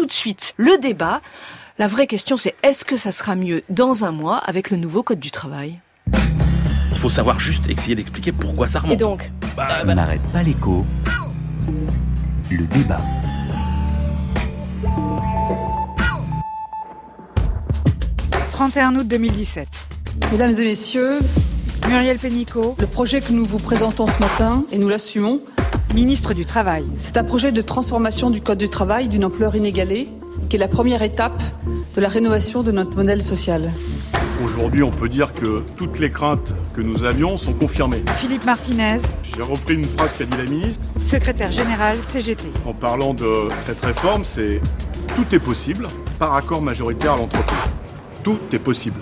tout de suite le débat. La vraie question, c'est est-ce que ça sera mieux dans un mois avec le nouveau Code du travail? Il faut savoir juste essayer d'expliquer pourquoi ça remonte. Et donc bah, bah. N'arrête pas l'écho. Le débat. 31 août 2017. Mesdames et messieurs, Muriel Pénicaud. Le projet que nous vous présentons ce matin, et nous l'assumons, ministre du Travail. C'est un projet de transformation du Code du travail d'une ampleur inégalée, qui est la première étape de la rénovation de notre modèle social. Aujourd'hui, on peut dire que toutes les craintes que nous avions sont confirmées. Philippe Martinez. J'ai repris une phrase qu'a dit la ministre. Secrétaire général CGT. En parlant de cette réforme, c'est tout est possible par accord majoritaire à l'entreprise. Tout est possible.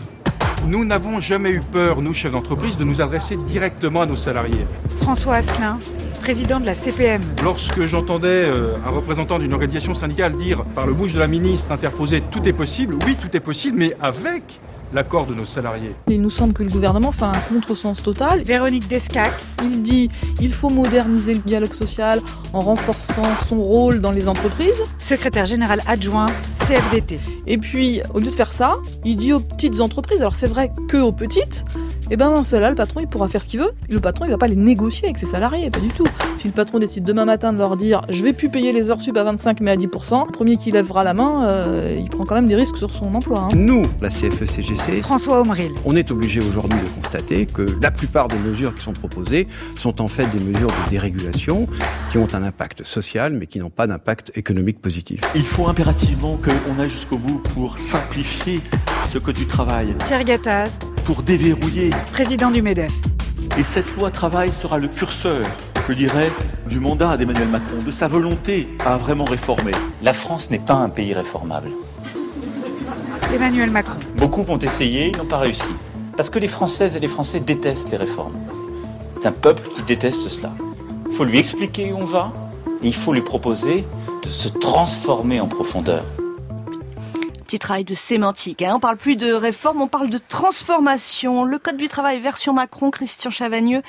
Nous n'avons jamais eu peur, nous, chefs d'entreprise, de nous adresser directement à nos salariés. François Asselin, président de la CPM. Lorsque j'entendais euh, un représentant d'une organisation syndicale dire par le bouche de la ministre interposer tout est possible, oui, tout est possible, mais avec l'accord de nos salariés. Il nous semble que le gouvernement fait un contresens total. Véronique Descac. Il dit il faut moderniser le dialogue social en renforçant son rôle dans les entreprises. Secrétaire général adjoint CFDT. Et puis, au lieu de faire ça, il dit aux petites entreprises, alors c'est vrai que aux petites, et eh ben dans cela, le patron, il pourra faire ce qu'il veut. le patron, il va pas les négocier avec ses salariés, pas du tout. Si le patron décide demain matin de leur dire, je vais plus payer les heures sub à 25 mais à 10%, le premier qui lèvera la main, euh, il prend quand même des risques sur son emploi. Hein. Nous, la CFE-CGC, François Omril. on est obligé aujourd'hui de constater que la plupart des mesures qui sont proposées sont en fait des mesures de dérégulation qui ont un impact social mais qui n'ont pas d'impact économique positif. Il faut impérativement qu'on aille jusqu'au bout pour simplifier ce code du travail. Pierre Gattaz. Pour déverrouiller président du MEDEF. Et cette loi travail sera le curseur, je dirais, du mandat d'Emmanuel Macron, de sa volonté à vraiment réformer. La France n'est pas un pays réformable. Emmanuel Macron. Beaucoup ont essayé, ils n'ont pas réussi. Parce que les Françaises et les Français détestent les réformes. C'est un peuple qui déteste cela. Il faut lui expliquer où on va et il faut lui proposer de se transformer en profondeur petit travail de sémantique. Hein. On parle plus de réforme, on parle de transformation. Le Code du travail version Macron, Christian Chavagneux.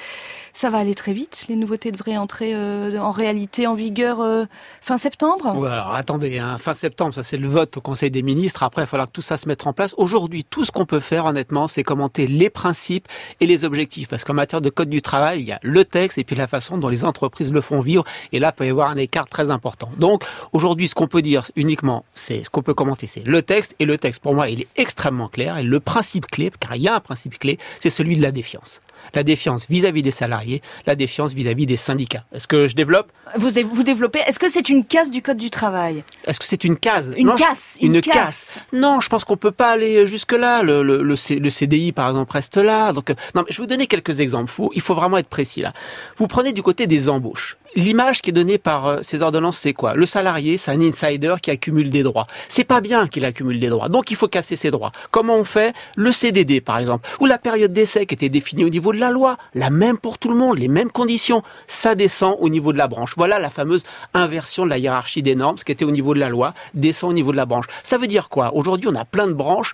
Ça va aller très vite. Les nouveautés devraient entrer euh, en réalité en vigueur euh, fin septembre? alors attendez, hein, fin septembre, ça c'est le vote au Conseil des ministres. Après, il va falloir que tout ça se mette en place. Aujourd'hui, tout ce qu'on peut faire, honnêtement, c'est commenter les principes et les objectifs. Parce qu'en matière de code du travail, il y a le texte et puis la façon dont les entreprises le font vivre. Et là, il peut y avoir un écart très important. Donc, aujourd'hui, ce qu'on peut dire uniquement, c'est ce qu'on peut commenter, c'est le texte. Et le texte, pour moi, il est extrêmement clair. Et le principe clé, car il y a un principe clé, c'est celui de la défiance la défiance vis-à-vis des salariés, la défiance vis-à-vis des syndicats. Est-ce que je développe vous, vous développez. Est-ce que c'est une case du code du travail? Est-ce que c'est une case? Une casse. Une, casse. Non, je pense qu'on peut pas aller jusque là. Le, le, le, CDI, par exemple, reste là. Donc, euh, non, je vais vous donner quelques exemples. il faut vraiment être précis là. Vous prenez du côté des embauches l'image qui est donnée par euh, ces ordonnances, c'est quoi? Le salarié, c'est un insider qui accumule des droits. C'est pas bien qu'il accumule des droits, donc il faut casser ses droits. Comment on fait? Le CDD, par exemple, ou la période d'essai qui était définie au niveau de la loi, la même pour tout le monde, les mêmes conditions, ça descend au niveau de la branche. Voilà la fameuse inversion de la hiérarchie des normes, ce qui était au niveau de la loi, descend au niveau de la branche. Ça veut dire quoi? Aujourd'hui, on a plein de branches.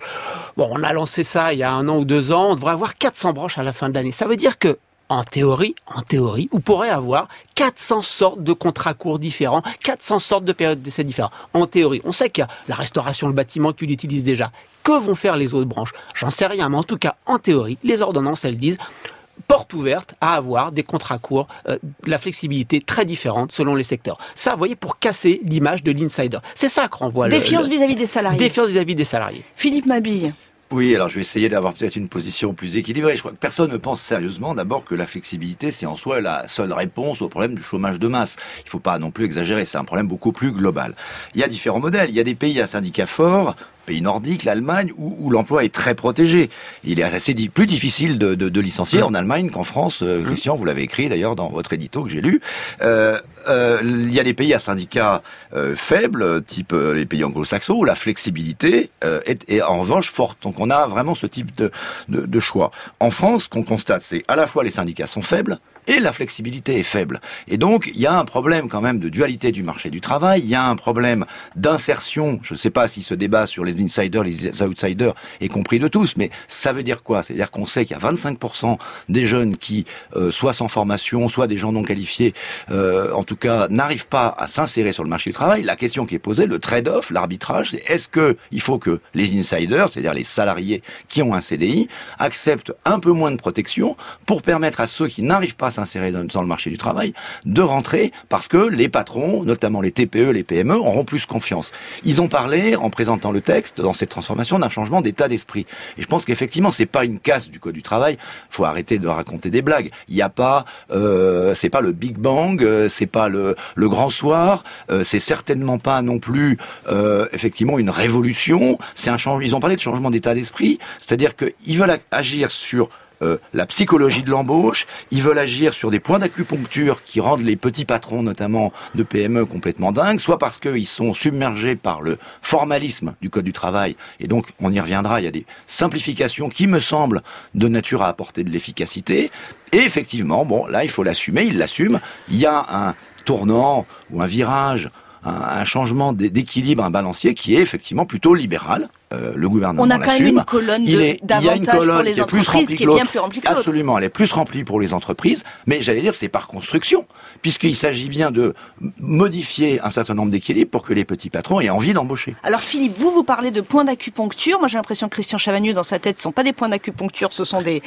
Bon, on a lancé ça il y a un an ou deux ans, on devrait avoir 400 branches à la fin de l'année. Ça veut dire que en théorie, en théorie, vous pourrez avoir 400 sortes de contrats courts différents, 400 sortes de périodes d'essai différents. En théorie, on sait qu'il y a la restauration, le bâtiment, tu l'utilises déjà. Que vont faire les autres branches? J'en sais rien, mais en tout cas, en théorie, les ordonnances, elles disent porte ouverte à avoir des contrats courts, euh, la flexibilité très différente selon les secteurs. Ça, vous voyez, pour casser l'image de l'insider. C'est ça qu'on voit. Défiance vis-à-vis des salariés. Défiance vis-à-vis des salariés. Philippe Mabille. Oui, alors je vais essayer d'avoir peut-être une position plus équilibrée. Je crois que personne ne pense sérieusement d'abord que la flexibilité, c'est en soi la seule réponse au problème du chômage de masse. Il ne faut pas non plus exagérer, c'est un problème beaucoup plus global. Il y a différents modèles. Il y a des pays à syndicats forts, pays nordiques, l'Allemagne, où, l'emploi est très protégé. Il est assez plus difficile de, licencier en Allemagne qu'en France. Euh, Christian, vous l'avez écrit d'ailleurs dans votre édito que j'ai lu. Euh, euh, il y a des pays à syndicats faibles, type les pays anglo-saxons, où la flexibilité est, en revanche forte. Donc on a vraiment ce type de, de choix. En France, ce qu'on constate, c'est à la fois les syndicats sont faibles, et la flexibilité est faible. Et donc, il y a un problème quand même de dualité du marché du travail, il y a un problème d'insertion, je ne sais pas si ce débat sur les insiders, les outsiders est compris de tous, mais ça veut dire quoi? C'est-à-dire qu'on sait qu'il y a 25% des jeunes qui, euh, soit sans formation, soit des gens non qualifiés, euh, en tout tout cas, n'arrivent pas à s'insérer sur le marché du travail, la question qui est posée, le trade-off, l'arbitrage, c'est est-ce que il faut que les insiders, c'est-à-dire les salariés qui ont un CDI, acceptent un peu moins de protection pour permettre à ceux qui n'arrivent pas à s'insérer dans, le marché du travail de rentrer parce que les patrons, notamment les TPE, les PME, auront plus confiance. Ils ont parlé, en présentant le texte, dans cette transformation, d'un changement d'état d'esprit. Et je pense qu'effectivement, c'est pas une casse du code du travail. Faut arrêter de raconter des blagues. Il n'y a pas, euh, c'est pas le Big Bang, euh, c'est pas le, grand soir, euh, c'est certainement pas non plus euh, effectivement une révolution. C'est un changement. Ils ont parlé de changement d'état d'esprit, c'est-à-dire qu'ils veulent agir sur euh, la psychologie de l'embauche, ils veulent agir sur des points d'acupuncture qui rendent les petits patrons, notamment de PME, complètement dingues, soit parce qu'ils sont submergés par le formalisme du Code du travail, et donc on y reviendra, il y a des simplifications qui me semblent de nature à apporter de l'efficacité, et effectivement, bon, là il faut l'assumer, ils l'assument, il y a un tournant ou un virage, un, changement d'équilibre, un balancier qui est effectivement plutôt libéral, euh, le gouvernement On a quand même une colonne d'avantages colonne pour les qui est plus entreprises remplie qui est bien plus remplie que l'autre. Absolument, elle est plus remplie pour les entreprises, mais j'allais dire c'est par construction, puisqu'il s'agit bien de modifier un certain nombre d'équilibres pour que les petits patrons aient envie d'embaucher. Alors Philippe, vous vous parlez de points d'acupuncture. Moi j'ai l'impression que Christian Chavagneux dans sa tête, ce sont pas des points d'acupuncture, ce sont des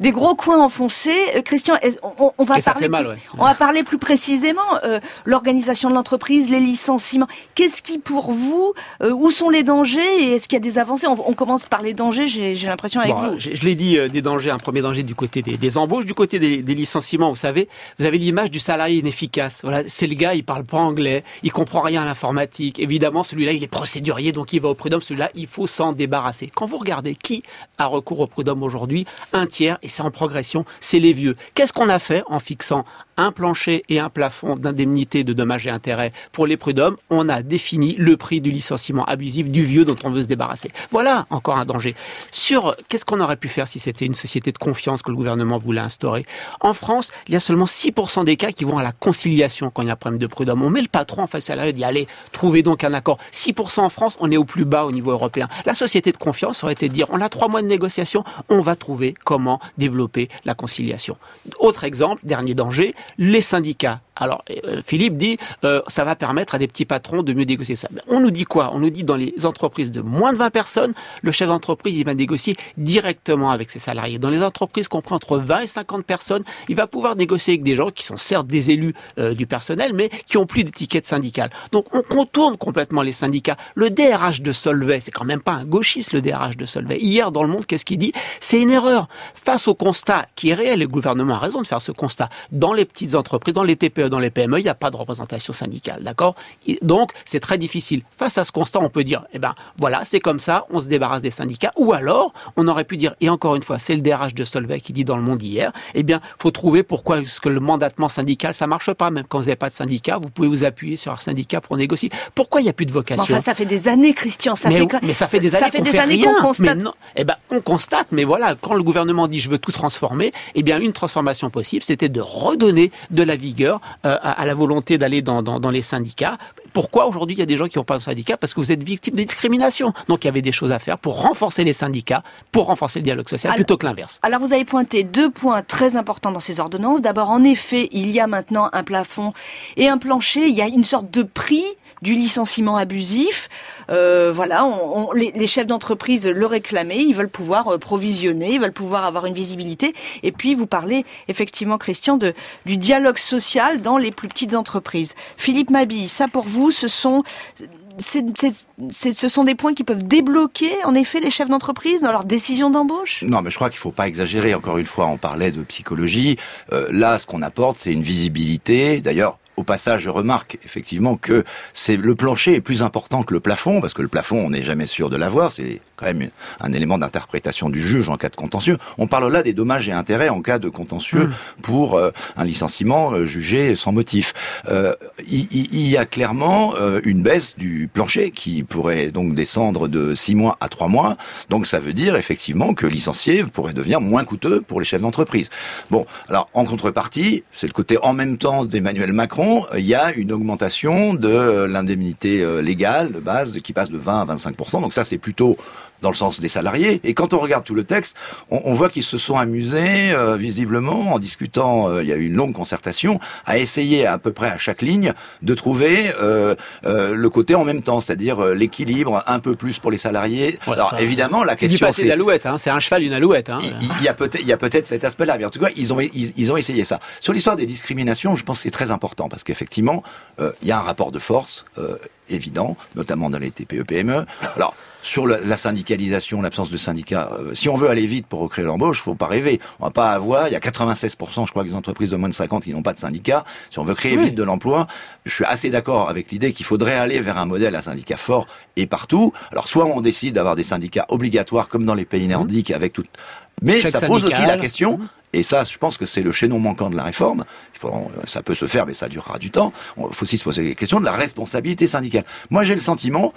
des gros coins enfoncés. Euh, Christian, on, on va Et parler fait mal, plus, ouais. on va parler plus précisément euh, l'organisation de l'entreprise, les licenciements. Qu'est-ce qui pour vous, euh, où sont les dangers et est-ce qu'il y a des avancées on, on commence par les dangers. J'ai l'impression avec Bon, vous. Je, je l'ai dit, euh, des dangers, un premier danger du côté des, des embauches, du côté des, des licenciements, vous savez, vous avez l'image du salarié inefficace. Voilà, c'est le gars, il parle pas anglais, il comprend rien à l'informatique. Évidemment, celui-là, il est procédurier, donc il va au prud'homme. Celui-là, il faut s'en débarrasser. Quand vous regardez qui a recours au prud'homme aujourd'hui, un tiers, et c'est en progression, c'est les vieux. Qu'est-ce qu'on a fait en fixant un plancher et un plafond d'indemnité de dommages et intérêts pour les prud'hommes On a défini le prix du licenciement abusif du vieux dont on veut se débarrasser. Voilà encore un danger. Sur qu'est-ce qu'on aurait pu faire si c'était une société de confiance que le gouvernement voulait instaurer? En France, il y a seulement 6% des cas qui vont à la conciliation quand il y a un problème de prud'homme. On met le patron en face à la dit allez, trouvez donc un accord. 6% en France, on est au plus bas au niveau européen. La société de confiance aurait été de dire on a trois mois de négociation, on va trouver comment développer la conciliation. Autre exemple, dernier danger, les syndicats. Alors, euh, Philippe dit, euh, ça va permettre à des petits patrons de mieux négocier ça. Mais on nous dit quoi? On nous dit dans les entreprises de moins de 20 personnes, le chef d'entreprise, il va négocier directement avec ses salariés. Dans les entreprises compris entre 20 et 50 personnes, il va pouvoir négocier avec des gens qui sont certes des élus euh, du personnel, mais qui ont plus d'étiquette syndicale. Donc, on contourne complètement les syndicats. Le DRH de Solvay, c'est quand même pas un gauchiste, le DRH de Solvay. Hier, dans le monde, qu'est-ce qu'il dit? C'est une erreur. Face au constat qui est réel, le gouvernement a raison de faire ce constat, dans les petites entreprises, dans les TPE, dans les PME, il n'y a pas de représentation syndicale, d'accord? Donc, c'est très difficile. Face à ce constat, on peut dire, eh ben, voilà, c'est comme ça, on se débarrasse des syndicats. Ou alors, on aurait pu dire, et encore une fois, c'est le DRH de Solvay qui dit dans le monde hier, eh bien, faut trouver pourquoi est-ce que le mandatement syndical, ça marche pas. Même quand vous n'avez pas de syndicat, vous pouvez vous appuyer sur un syndicat pour négocier. Pourquoi il n'y a plus de vocation? Enfin, ça fait des années, Christian. Ça mais, fait, quand- mais ça fait des années fait qu'on fait années rien. qu'on constate. Mais non, eh ben, on constate, mais voilà, quand le gouvernement dit je veux tout transformer, eh bien, une transformation possible, c'était de redonner de la vigueur euh, à, à la volonté d'aller dans, dans, dans les syndicats. Pourquoi aujourd'hui il y a des gens qui n'ont pas de syndicat Parce que vous êtes victime de discrimination. Donc il y avait des choses à faire pour renforcer les syndicats, pour renforcer le dialogue social, Alors- plutôt que l'inverse. Alors vous avez pointé deux points très importants dans ces ordonnances. D'abord, en effet, il y a maintenant un plafond et un plancher. Il y a une sorte de prix du licenciement abusif. Euh, voilà, on, les, chefs d'entreprise le réclamaient. Ils veulent pouvoir euh, provisionner, ils veulent pouvoir avoir une visibilité. Et puis vous parlez effectivement, Christian, de du dialogue social dans les plus petites entreprises. Philippe Mabille, ça pour vous, ce sont ce sont des points qui peuvent débloquer, en effet, les chefs d'entreprise dans leur décision d'embauche? Non, mais je crois qu'il faut pas exagérer. Encore une fois, on parlait de psychologie. Euh, là, ce qu'on apporte, c'est une visibilité. D'ailleurs, au passage, je remarque effectivement que c'est le plancher est plus important que le plafond, parce que le plafond, on n'est jamais sûr de l'avoir. C'est quand même un élément d'interprétation du juge en cas de contentieux. On parle là des dommages et intérêts en cas de contentieux pour euh, un licenciement euh, jugé sans motif. Euh, il, il y a clairement une baisse du plancher qui pourrait donc descendre de 6 mois à 3 mois. Donc ça veut dire effectivement que licencier pourrait devenir moins coûteux pour les chefs d'entreprise. Bon, alors en contrepartie, c'est le côté en même temps d'Emmanuel Macron, il y a une augmentation de l'indemnité euh, légale de base qui passe de 20 à 25% Donc ça c'est plutôt dans le sens des salariés. Et quand on regarde tout le texte, on, on voit qu'ils se sont amusés, euh, visiblement, en discutant, euh, il y a eu une longue concertation, à essayer à peu près à chaque ligne de trouver euh, le côté en même temps, c'est-à-dire l'équilibre un peu plus pour les salariés. Alors enfin, évidemment, la question c'est d'alouette, hein. c'est un cheval, une alouette. Hein. il il y a peut-être il y a peut-être cet aspect-là, mais en tout cas ils ont ils, ils ont essayé ça. Sur l'histoire des discriminations, je pense que c'est très important parce qu'effectivement il y a un rapport de force évident, notamment dans les TPE-PME. E. Alors sur la, la syndicalisation, l'absence de syndicats, euh, si on veut aller vite pour recréer l'embauche, faut pas rêver. On va pas avoir, il y a 96%, je crois, des entreprises de moins de 50 qui n'ont pas de syndicat. Si on veut créer vite de l'emploi, je suis assez d'accord avec l'idée qu'il faudrait aller vers un modèle à syndicat fort et partout. Alors soit on décide d'avoir des syndicats obligatoires comme dans les pays nordiques avec tout, mais Chaque ça pose aussi la question. Et ça, je pense que c'est le chaînon manquant de la réforme. Ça peut se faire, mais ça durera du temps. Il faut aussi se poser la question de la responsabilité syndicale. Moi, j'ai le sentiment,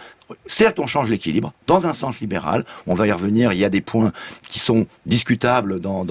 certes, on change l'équilibre dans un sens libéral. On va y revenir. Il y a des points qui sont discutables dans,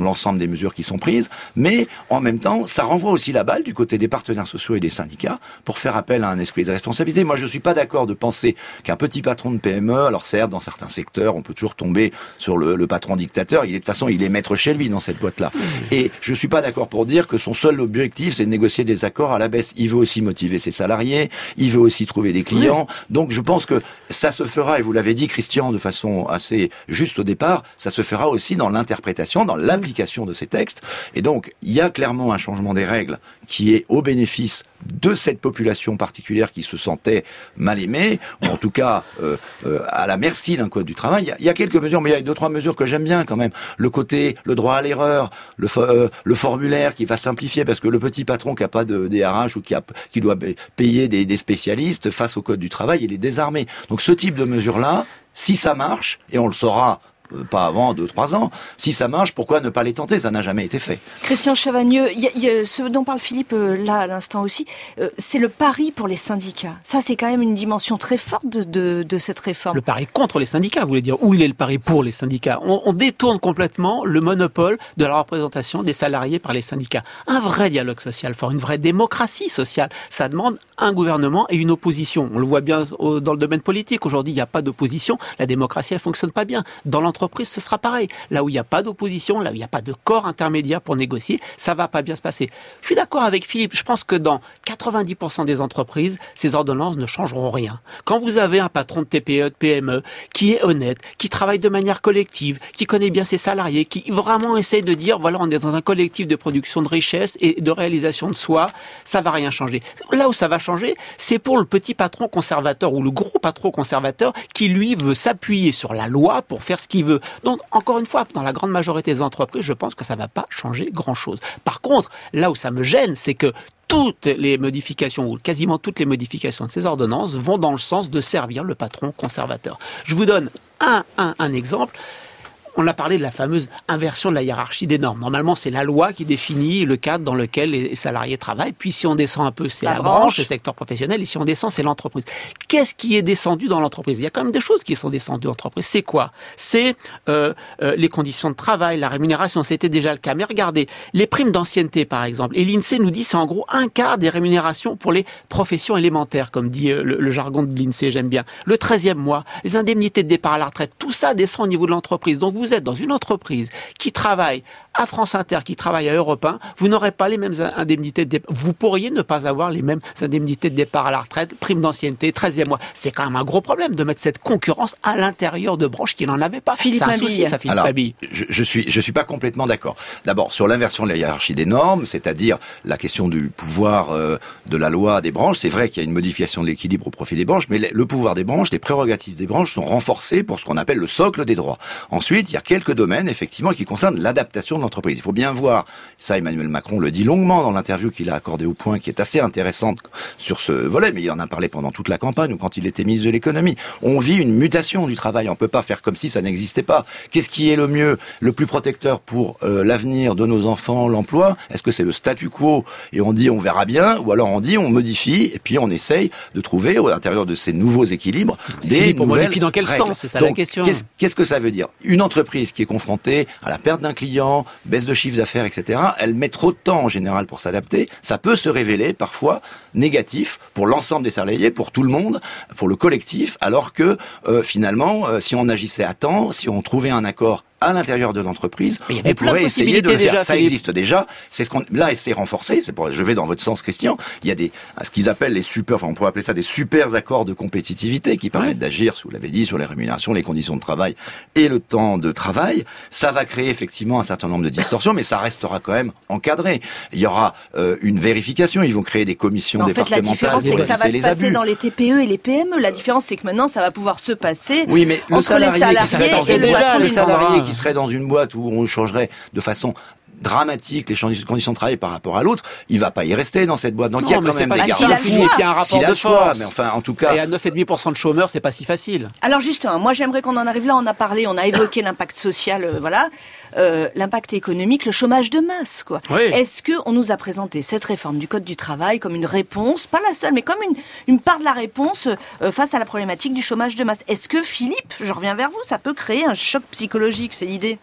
l'ensemble des mesures qui sont prises, mais en même temps, ça renvoie aussi la balle du côté des partenaires sociaux et des syndicats pour faire appel à un esprit de responsabilité. Moi, je suis pas d'accord de penser qu'un petit patron de PME, alors certes, dans certains secteurs, on peut toujours tomber sur le, le patron dictateur. Il est de toute façon, il est maître chez lui dans cette boîte-là. Et je suis pas d'accord pour dire que son seul objectif, c'est de négocier des accords à la baisse. Il veut aussi motiver ses salariés. Il veut aussi trouver des clients. Donc, je pense que ça se fera, et vous l'avez dit, Christian, de façon assez juste au départ, ça se fera aussi dans l'interprétation, dans l'application de ces textes. Et donc, il y a clairement un changement des règles qui est au bénéfice de cette population particulière qui se sentait mal aimée, ou en tout cas euh, euh, à la merci d'un code du travail. Il y, a, il y a quelques mesures, mais il y a deux trois mesures que j'aime bien quand même. Le côté, le droit à l'erreur, euh, le formulaire qui va simplifier parce que le petit patron qui a pas de DRH ou qui doit pa- payer des, des spécialistes face au code du travail, il est désarmé. Donc ce type de mesure là, si ça marche et on le saura pas avant deux trois ans, si ça marche, pourquoi ne pas les tenter? Ça n'a jamais été fait. Christian Chavagneux, il y a- il y a ce dont parle Philippe euh, là à l'instant aussi, euh, c'est le pari pour les syndicats. Ça, c'est quand même une dimension très forte de, de, de cette réforme. Le pari contre les syndicats, vous voulez dire où il est le pari pour les syndicats? On, on détourne complètement le monopole de la représentation des salariés par les syndicats. Un vrai dialogue social fort, une vraie démocratie sociale, ça demande un gouvernement et une opposition. On le voit bien au- dans le domaine politique. Aujourd'hui, il n'y a pas d'opposition. La démocratie, elle fonctionne pas bien. Dans l'entreprise, ce sera pareil. Là où il n'y a pas d'opposition, là où il n'y a pas de corps intermédiaire pour négocier, ça va pas bien se passer. Je suis d'accord avec Philippe. Je pense que dans 90% des entreprises, ces ordonnances ne changeront rien. Quand vous avez un patron de TPE, de PME, qui est honnête, qui travaille de manière collective, qui connaît bien ses salariés, qui vraiment essaye de dire, voilà, on est dans un collectif de production de richesse et de réalisation de soi, ça va rien changer. Là où ça va changer, c'est pour le petit patron conservateur ou le gros patron conservateur qui, lui, veut s'appuyer sur la loi pour faire ce qu'il veut. Donc, encore une fois, dans la grande majorité des entreprises, je pense que ça va pas changer grand-chose. Par contre, là où ça me gêne, c'est que toutes les modifications, ou quasiment toutes les modifications de ces ordonnances vont dans le sens de servir le patron conservateur. Je vous donne un, un, un exemple. On a parlé de la fameuse inversion de la hiérarchie des normes. Normalement, c'est la loi qui définit le cadre dans lequel les salariés travaillent. Puis, si on descend un peu, c'est La la, branche. branche, le secteur professionnel. Et si on descend, c'est l'entreprise. Qu'est-ce qui est descendu dans l'entreprise? Il y a quand même des choses qui sont descendues dans l'entreprise. C'est quoi? C'est euh, euh, les conditions de travail, la rémunération. C'était déjà le cas. Mais regardez, les primes d'ancienneté, par exemple. Et l'INSEE nous dit c'est en gros un quart des rémunérations pour les professions élémentaires, comme dit euh, le, le jargon de l'INSEE, j'aime bien. Le 13e mois, les indemnités de départ à la retraite, tout ça descend au niveau de l'entreprise. Donc vous êtes dans une entreprise qui travaille à France Inter, qui travaille à Europe 1, vous n'aurez pas les mêmes indemnités de départ. Vous pourriez ne pas avoir les mêmes indemnités de départ à la retraite, prime d'ancienneté, 13e mois. C'est quand même un gros problème de mettre cette concurrence à l'intérieur de branches qui n'en avaient pas. Philippe un souci, ça, Philippe Alors, je, je suis je suis pas complètement d'accord. D'abord sur l'inversion de la hiérarchie des normes, c'est-à-dire la question du pouvoir euh, de la loi des branches. C'est vrai qu'il y a une modification de l'équilibre au profit des branches, mais le, le pouvoir des branches, les prérogatives des branches sont renforcées pour ce qu'on appelle le socle des droits. Ensuite, il y a quelques domaines effectivement qui concernent l'adaptation de Il faut bien voir ça. Emmanuel Macron le dit longuement dans l'interview qu'il a accordée au Point, qui est assez intéressante sur ce volet, mais il en a parlé pendant toute la campagne ou quand il était ministre de l'économie. On vit une mutation du travail. On peut pas faire comme si ça n'existait pas. Qu'est-ce qui est le mieux, le plus protecteur pour euh, l'avenir de nos enfants, l'emploi? Est-ce que c'est le statu quo et on dit on verra bien, ou alors on dit on modifie et puis on essaye de trouver au l'intérieur de ces nouveaux équilibres des Philippe, on nouvelles modifie dans quel règles. sens? C'est ça la question. Qu'est-ce qu'est-ce que ça veut dire? Une entreprise qui est confrontée à la perte d'un client, baisse de chiffre d'affaires, etc., elle met trop de temps en général pour s'adapter. Ça peut se révéler parfois négatif pour l'ensemble des salariés, pour tout le monde, pour le collectif, alors que euh, finalement, euh, si on agissait à temps, si on trouvait un accord à l'intérieur de l'entreprise, on de pourrait essayer de le faire. déjà, Ça Philippe. existe déjà. C'est ce qu'on là, c'est renforcé. C'est pour, je vais dans votre sens, Christian. Il y a des ce qu'ils appellent les super, enfin on pourrait appeler ça des super accords de compétitivité qui permettent d'agir, si vous l'avez dit, sur les rémunérations, les conditions de travail et le temps de travail. Ça va créer effectivement un certain nombre de distorsions, mais ça restera quand même encadré. Il y aura euh, une vérification. Ils vont créer des commissions Mais en fait, la départementales différence, c'est que ça va se passer abus. dans les TPE et les PME. La différence, c'est que maintenant, ça va pouvoir se passer Oui, mais entre les salarié, salariés dans et une le boîte, patron le d'une salarié boîte. qui serait dans une boîte où on changerait de façon dramatique les conditions de travail par rapport à l'autre, il va pas y rester dans cette boîte. Donc il y a quand c'est même des si garde-fous. facile. Et puis il y a un rapport S'il a de le choix, force. mais enfin en tout cas Et à 9,5% de chômeurs, c'est pas si facile. Alors justement, moi j'aimerais qu'on en arrive là. On a parlé, on a évoqué l'impact social, euh, voilà, Euh, l'impact économique, le chômage de masse, quoi. Oui. Est-ce que on nous a présenté cette réforme du code du travail comme une réponse, pas la seule, mais comme une, une part de la réponse euh, face à la problématique du chômage de masse? Est-ce que Philippe, je reviens vers vous, ça peut créer un choc psychologique, c'est l'idée?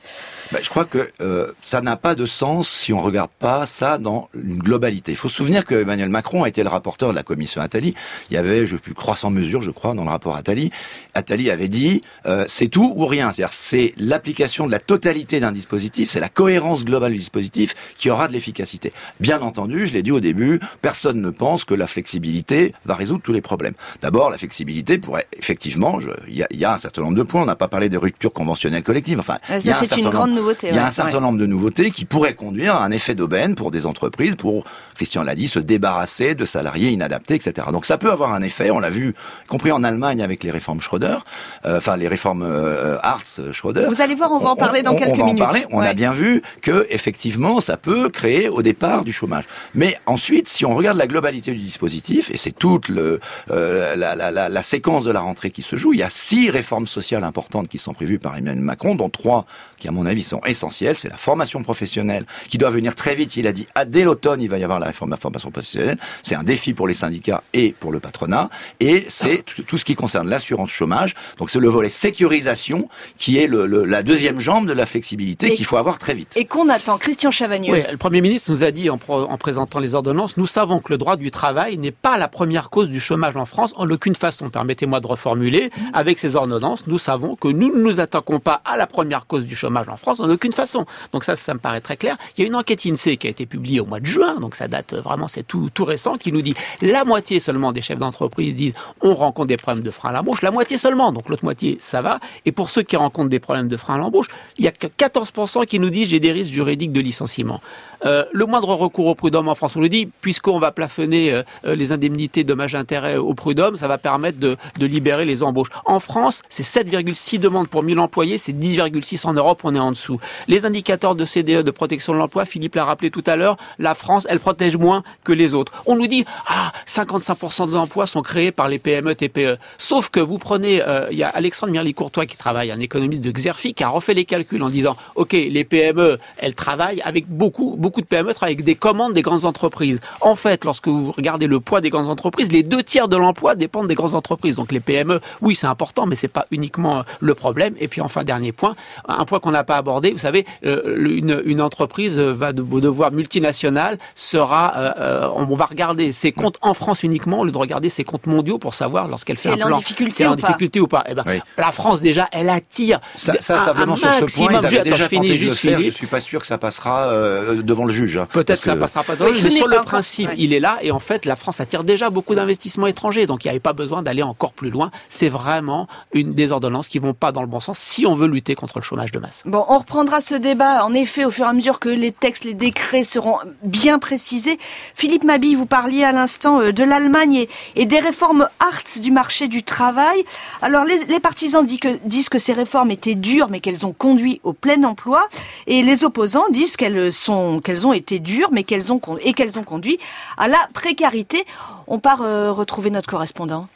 Ben, je crois que euh, ça n'a pas de sens si on regarde pas ça dans une globalité. Il faut se souvenir que Emmanuel Macron a été le rapporteur de la commission Attali. Il y avait, je sais plus, 300 mesures, je crois, dans le rapport Attali. Attali avait dit, euh, c'est tout ou rien. C'est-à-dire, c'est l'application de la totalité d'un dispositif, c'est la cohérence globale du dispositif qui aura de l'efficacité. Bien entendu, je l'ai dit au début, personne ne pense que la flexibilité va résoudre tous les problèmes. D'abord, la flexibilité pourrait, effectivement, il y, a, il y a un certain nombre de points. On n'a pas parlé des ruptures conventionnelles collectives. Enfin, Ah, il y a un une nombre- grande nouveauté. il y a ouais, un certain ouais. nombre de nouveautés qui pourraient conduire à un effet d'aubaine pour des entreprises, pour, Christian l'a dit, se débarrasser de salariés inadaptés, etc. Donc ça peut avoir un effet, on l'a vu, y compris en Allemagne avec les réformes Schröder, euh, enfin les réformes euh, Hartz, Schröder. Vous allez voir, on va en parler dans on- quelques on minutes. On a bien vu que effectivement, ça peut créer au départ du chômage. Mais ensuite, si on regarde la globalité du dispositif, et c'est toute le, euh, la, la, la, la séquence de la rentrée qui se joue, il y a six réformes sociales importantes qui sont prévues par Emmanuel Macron, dont trois qui, à mon avis, sont essentielles. C'est la formation professionnelle qui doit venir très vite. Il a dit, ah, dès l'automne, il va y avoir la réforme de la formation professionnelle. C'est un défi pour les syndicats et pour le patronat. Et c'est tout, tout ce qui concerne l'assurance chômage. Donc c'est le volet sécurisation qui est le, le- la deuxième jambe de la flexibilité Et- qu'il faut avoir très vite. Et qu'on attend, Christian Chavagneux. Oui, le Premier ministre nous a dit en, pro- en présentant les ordonnances, nous savons que le droit du travail n'est pas la première cause du chômage en France en aucune façon. Permettez-moi de reformuler. Avec ces ordonnances, nous savons que nous ne nous attaquons pas à la première cause du chômage en France en aucune façon. Donc ça, ça me paraît très clair. Il y a une enquête INSEE qui a été publiée au mois de juin, donc ça date vraiment, c'est tout, tout récent, qui nous dit la moitié seulement des chefs d'entreprise disent on rencontre des problèmes de frein à l'embauche, la moitié seulement. Donc l'autre moitié, ça va. Et pour ceux qui rencontrent des problèmes de frein à l'embauche, il y a que 14% qui nous disent j'ai des risques juridiques de licenciement. Euh, le moindre recours au prud'homme en France, on le dit, puisqu'on va plafonner euh, euh, les indemnités dommages-intérêts au prud'homme, ça va permettre de, de libérer les embauches. En France, c'est 7,6 demandes pour 1000 employés, c'est 10,6 en Europe, on est en dessous. Les indicateurs de CDE, de protection de l'emploi, Philippe l'a rappelé tout à l'heure, la France, elle protège moins que les autres. On nous dit, ah, 55% des emplois sont créés par les PME, TPE. Sauf que vous prenez, euh, il y a Alexandre Mirly-Courtois qui travaille, un économiste de Xerfi, qui a refait les calculs en disant, OK, les PME, elles travaillent avec beaucoup, beaucoup de PME travaillent avec des commandes des grandes entreprises. En fait, lorsque vous regardez le poids des grandes entreprises, les deux tiers de l'emploi dépendent des grandes entreprises. Donc les PME, oui, c'est important, mais c'est pas uniquement euh, le problème. Et puis enfin, dernier point, un point qu'on n'a pas abordé, vous savez, euh, une, une entreprise va de, devoir multinationale sera, euh, euh, on va regarder ses comptes en France uniquement, au lieu de regarder ses comptes mondiaux pour savoir lorsqu'elle fait un elle est en plan. difficulté si elle est en ou pas. difficulté ou pas. Eh ben, Oui. la France déjà, elle attire Ça, ça un- un simplement sur ce point, ils Je- avaient attends, déjà je finis tenté de le juste, faire. Je Philippe. suis pas sûr que ça passera euh, devant le juge. hein. Peut-être que ça passera pas Oui, dans le ce mais sur le principe, ouais. il est là et en fait la France attire déjà beaucoup d'investissements étrangers, donc il n'y avait pas besoin d'aller encore plus loin. C'est vraiment une des ordonnances qui vont pas dans le bon sens si on veut lutter contre le chômage de masse. Bon, on reprendra ce débat, en effet, au fur et à mesure que les textes, les décrets seront bien précisés. Philippe Mabille, vous parliez à l'instant euh, de l'Allemagne et, et des réformes Hartz du marché du travail. Alors, les, les partisans disent que, disent que ces réformes étaient dures, mais qu'elles ont conduit au plein emploi. Et les opposants disent qu'elles sont, qu'elles ont été dures, mais qu'elles ont, et qu'elles ont conduit à la précarité. On part euh, retrouver notre correspondant.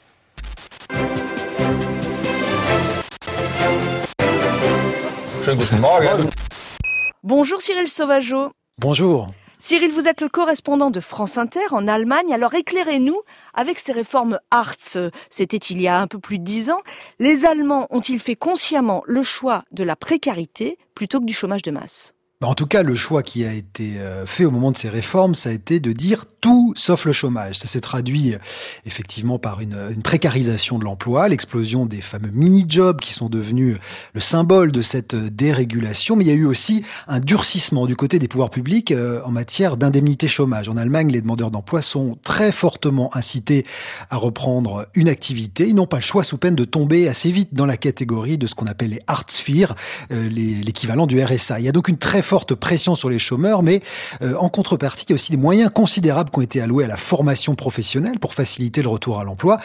Bonjour Cyril Sauvageau. Bonjour. Cyril, vous êtes le correspondant de France Inter en Allemagne. Alors éclairez-nous avec ces réformes Hartz. C'était il y a un peu plus de dix ans. Les Allemands ont-ils fait consciemment le choix de la précarité plutôt que du chômage de masse? En tout cas, le choix qui a été euh, fait au moment de ces réformes, ça a été de dire tout sauf le chômage. Ça s'est traduit euh, effectivement par une, précarisation de l'emploi, l'explosion des fameux mini-jobs qui sont devenus le symbole de cette euh, dérégulation. Mais il y a eu aussi un durcissement du côté des pouvoirs publics en matière d'indemnité chômage. En Allemagne, les demandeurs d'emploi sont très fortement incités à reprendre une activité. Ils n'ont pas le choix sous peine de tomber assez vite dans la catégorie de ce qu'on appelle les IV, l'équivalent du RSA. Il y a donc une très forte pression sur les chômeurs, mais euh, en contrepartie, il y a aussi des moyens considérables qui ont été alloués à la formation professionnelle pour faciliter le retour à l'emploi.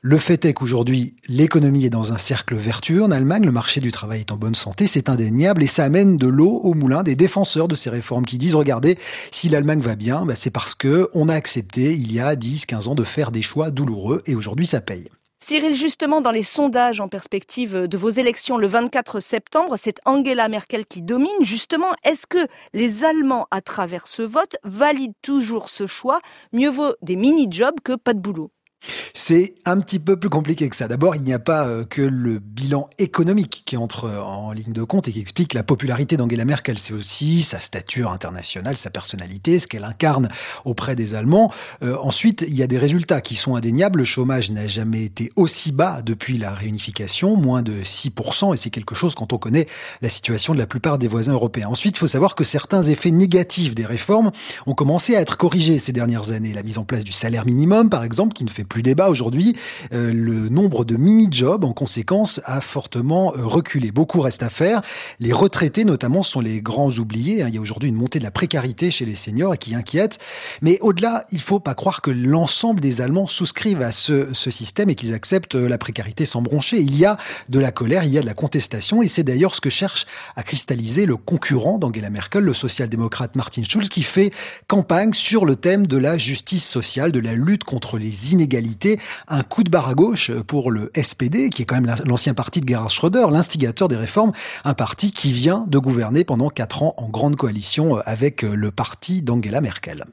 Le fait est qu'aujourd'hui, l'économie est dans un cercle vertueux en Allemagne, le marché du travail est en bonne santé, c'est indéniable, et ça amène de l'eau au moulin des défenseurs de ces réformes qui disent, regardez, si l'Allemagne va bien, bah, c'est parce que on a accepté il y a 10, 15 ans de faire des choix douloureux, et aujourd'hui ça paye. Cyril, justement, dans les sondages en perspective de vos élections le 24 septembre, c'est Angela Merkel qui domine. Justement, est-ce que les Allemands, à travers ce vote, valident toujours ce choix? Mieux vaut des mini-jobs que pas de boulot? C'est un petit peu plus compliqué que ça. D'abord, il n'y a pas euh, que le bilan économique qui entre euh, en ligne de compte et qui explique la popularité d'Angela Merkel. C'est aussi sa stature internationale, sa personnalité, ce qu'elle incarne auprès des Allemands. Euh, ensuite, il y a des résultats qui sont indéniables. Le chômage n'a jamais été aussi bas depuis la réunification, moins de 6%, et c'est quelque chose quand on connaît la situation de la plupart des voisins européens. Ensuite, il faut savoir que certains effets négatifs des réformes ont commencé à être corrigés ces dernières années. La mise en place du salaire minimum, par exemple, qui ne fait plus débat aujourd'hui, euh, le nombre de mini-jobs, en conséquence, a fortement euh, reculé. Beaucoup reste à faire. Les retraités, notamment, sont les grands oubliés. Hein. Il y a aujourd'hui une montée de la précarité chez les seniors qui inquiète. Mais au-delà, il faut pas croire que l'ensemble des Allemands souscrivent à ce, ce système et qu'ils acceptent euh, la précarité sans broncher. Il y a de la colère, il y a de la contestation et c'est d'ailleurs ce que cherche à cristalliser le concurrent d'Angela Merkel, le social-démocrate Martin Schulz, qui fait campagne sur le thème de la justice sociale, de la lutte contre les inégalités un coup de barre à gauche pour le SPD, qui est quand même l'ancien parti de Gerhard Schröder, l'instigateur des réformes, un parti qui vient de gouverner pendant quatre ans en grande coalition avec le parti d'Angela Merkel.